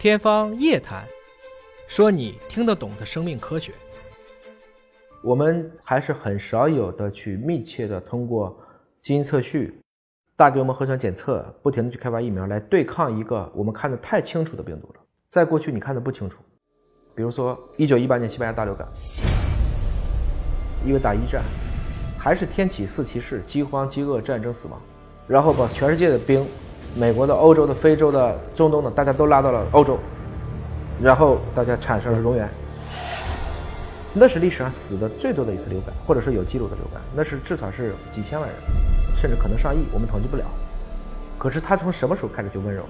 天方夜谭，说你听得懂的生命科学。我们还是很少有的去密切的通过基因测序、大规模核酸检测，不停的去开发疫苗来对抗一个我们看得太清楚的病毒了。在过去你看的不清楚，比如说一九一八年西班牙大流感，因为打一战，还是天启四骑士，饥荒、饥饿、战争、死亡，然后把全世界的兵，美国的、欧洲的、非洲的、中东的，大家都拉到了欧洲，然后大家产生了蝾螈。那是历史上死的最多的一次流感，或者是有记录的流感，那是至少是几千万人，甚至可能上亿，我们统计不了。可是它从什么时候开始就温柔了？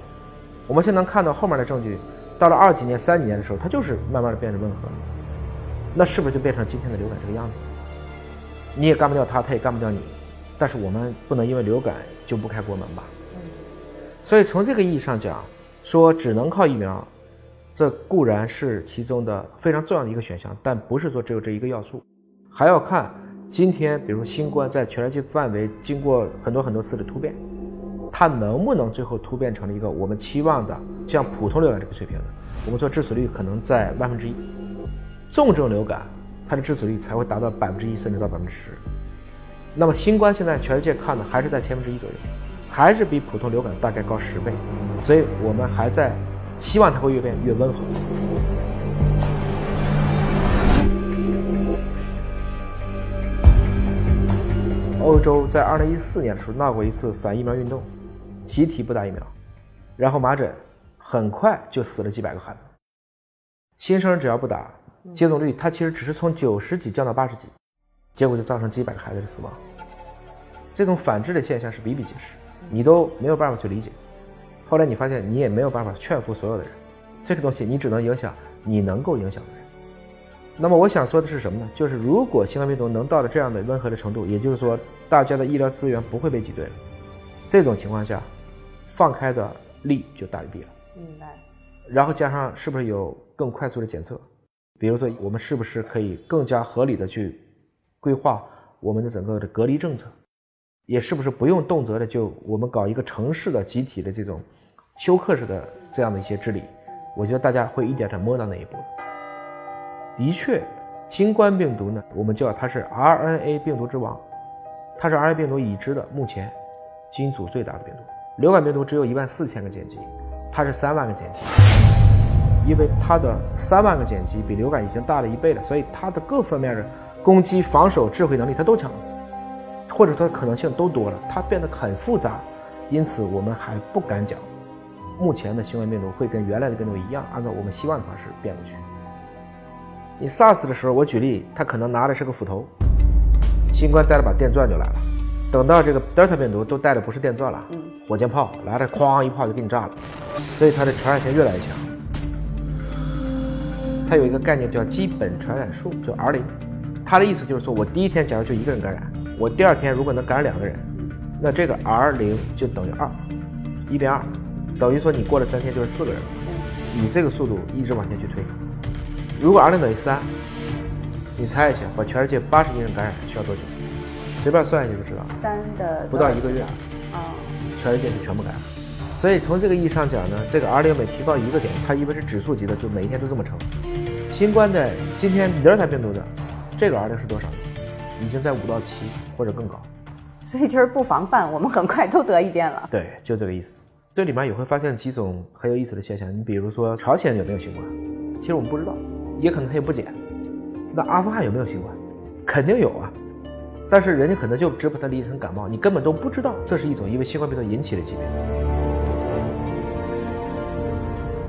我们现在能看到后面的证据，到了二几年、三几年的时候，它就是慢慢的变得温和了。那是不是就变成今天的流感这个样子？你也干不掉它，它也干不掉你。但是我们不能因为流感就不开国门吧？所以从这个意义上讲，说只能靠疫苗。这固然是其中的非常重要的一个选项，但不是说只有这一个要素，还要看今天，比如新冠在全世界范围经过很多很多次的突变，它能不能最后突变成了一个我们期望的像普通流感这个水平的？我们说致死率可能在万分之一，重症流感它的致死率才会达到百分之一甚至到百分之十。那么新冠现在全世界看的还是在千分之一左右，还是比普通流感大概高十倍，所以我们还在。希望它会越变越温和。欧洲在二零一四年的时候闹过一次反疫苗运动，集体不打疫苗，然后麻疹很快就死了几百个孩子。新生儿只要不打，接种率它其实只是从九十几降到八十几，结果就造成几百个孩子的死亡。这种反制的现象是比比皆是，你都没有办法去理解。后来你发现你也没有办法劝服所有的人，这个东西你只能影响你能够影响的人。那么我想说的是什么呢？就是如果新冠病毒能到了这样的温和的程度，也就是说大家的医疗资源不会被挤兑了，这种情况下，放开的利就大于弊了。明白。然后加上是不是有更快速的检测？比如说我们是不是可以更加合理的去规划我们的整个的隔离政策？也是不是不用动辄的就我们搞一个城市的集体的这种。休克式的这样的一些治理，我觉得大家会一点点摸到那一步。的确，新冠病毒呢，我们叫它是 RNA 病毒之王，它是 RNA 病毒已知的目前基因组最大的病毒。流感病毒只有一万四千个碱基，它是三万个碱基，因为它的三万个碱基比流感已经大了一倍了，所以它的各方面的攻击、防守、智慧能力它都强，或者说可能性都多了，它变得很复杂，因此我们还不敢讲。目前的新冠病毒会跟原来的病毒一样，按照我们希望的方式变过去。你 SARS 的时候，我举例，他可能拿的是个斧头，新冠带了把电钻就来了。等到这个德尔塔病毒都带的不是电钻了，火箭炮来了，哐一炮就给你炸了，所以它的传染性越来越强。它有一个概念叫基本传染数，就 R 零，它的意思就是说我第一天假如就一个人感染，我第二天如果能感染两个人，那这个 R 零就等于二，一变二。等于说你过了三天就是四个人了，以这个速度一直往前去推。如果 R 零等于三，你猜一下，把全世界八十亿人感染需要多久？随便算一下就知道。三的不到一个月，啊，全世界就全部感染。所以从这个意义上讲呢，这个 R 零每提高一个点，它因为是指数级的，就每一天都这么乘。新冠的今天德尔塔病毒的这个 R 零是多少？已经在五到七或者更高。所以就是不防范，我们很快都得一遍了。对，就这个意思。这里面也会发现几种很有意思的现象。你比如说，朝鲜有没有新冠？其实我们不知道，也可能他也不检。那阿富汗有没有新冠？肯定有啊，但是人家可能就只把它理解成感冒，你根本都不知道这是一种因为新冠病毒引起的疾病。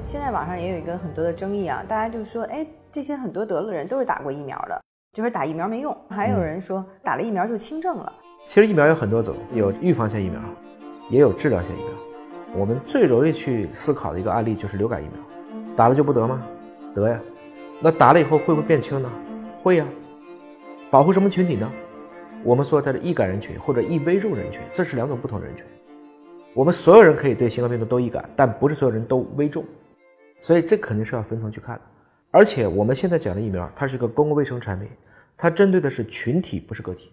现在网上也有一个很多的争议啊，大家就说，哎，这些很多得了人都是打过疫苗的，就是打疫苗没用。还有人说打了疫苗就轻症了。其实疫苗有很多种，有预防性疫苗，也有治疗性疫苗。我们最容易去思考的一个案例就是流感疫苗，打了就不得吗？得呀。那打了以后会不会变轻呢？会呀。保护什么群体呢？我们说它的易感人群或者易危重人群，这是两种不同人群。我们所有人可以对新冠病毒都易感，但不是所有人都危重，所以这肯定是要分层去看的。而且我们现在讲的疫苗，它是一个公共卫生产品，它针对的是群体，不是个体。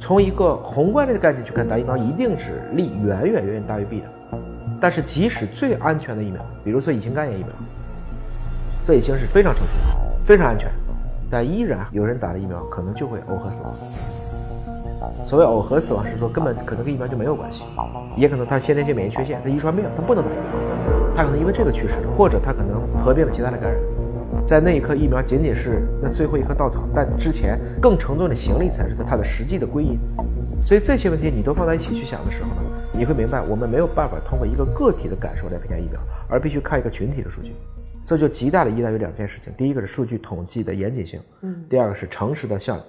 从一个宏观的概念去看，打疫苗一定是利远远远远大于弊的。但是即使最安全的疫苗，比如说乙型肝炎疫苗，这已经是非常成熟、非常安全，但依然有人打了疫苗可能就会耦合死亡。所谓耦合死亡是说根本可能跟疫苗就没有关系，也可能他先天性免疫缺陷，他遗传病，他不能打疫苗，他可能因为这个去世了，或者他可能合并了其他的感染。在那一刻，疫苗仅仅是那最后一颗稻草，但之前更沉重的行李才是它的实际的归因。所以这些问题你都放在一起去想的时候呢，你会明白，我们没有办法通过一个个体的感受来评价疫苗，而必须看一个群体的数据。这就极大的依赖于两件事情：第一个是数据统计的严谨性，嗯；第二个是诚实的向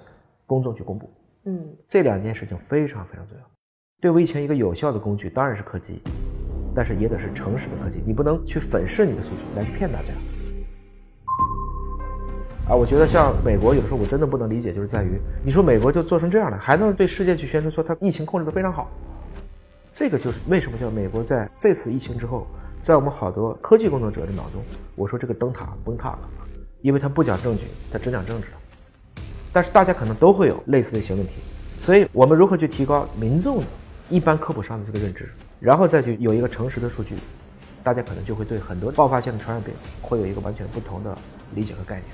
公众去公布，嗯。这两件事情非常非常重要。对疫情一个有效的工具当然是科技，但是也得是诚实的科技。你不能去粉饰你的数据来骗大家。啊，我觉得像美国有时候我真的不能理解，就是在于你说美国就做成这样了，还能对世界去宣称说它疫情控制的非常好，这个就是为什么叫美国在这次疫情之后，在我们好多科技工作者的脑中，我说这个灯塔崩塌了，因为他不讲证据，他只讲政治。但是大家可能都会有类似的一些问题，所以我们如何去提高民众的一般科普上的这个认知，然后再去有一个诚实的数据，大家可能就会对很多爆发性的传染病会有一个完全不同的理解和概念。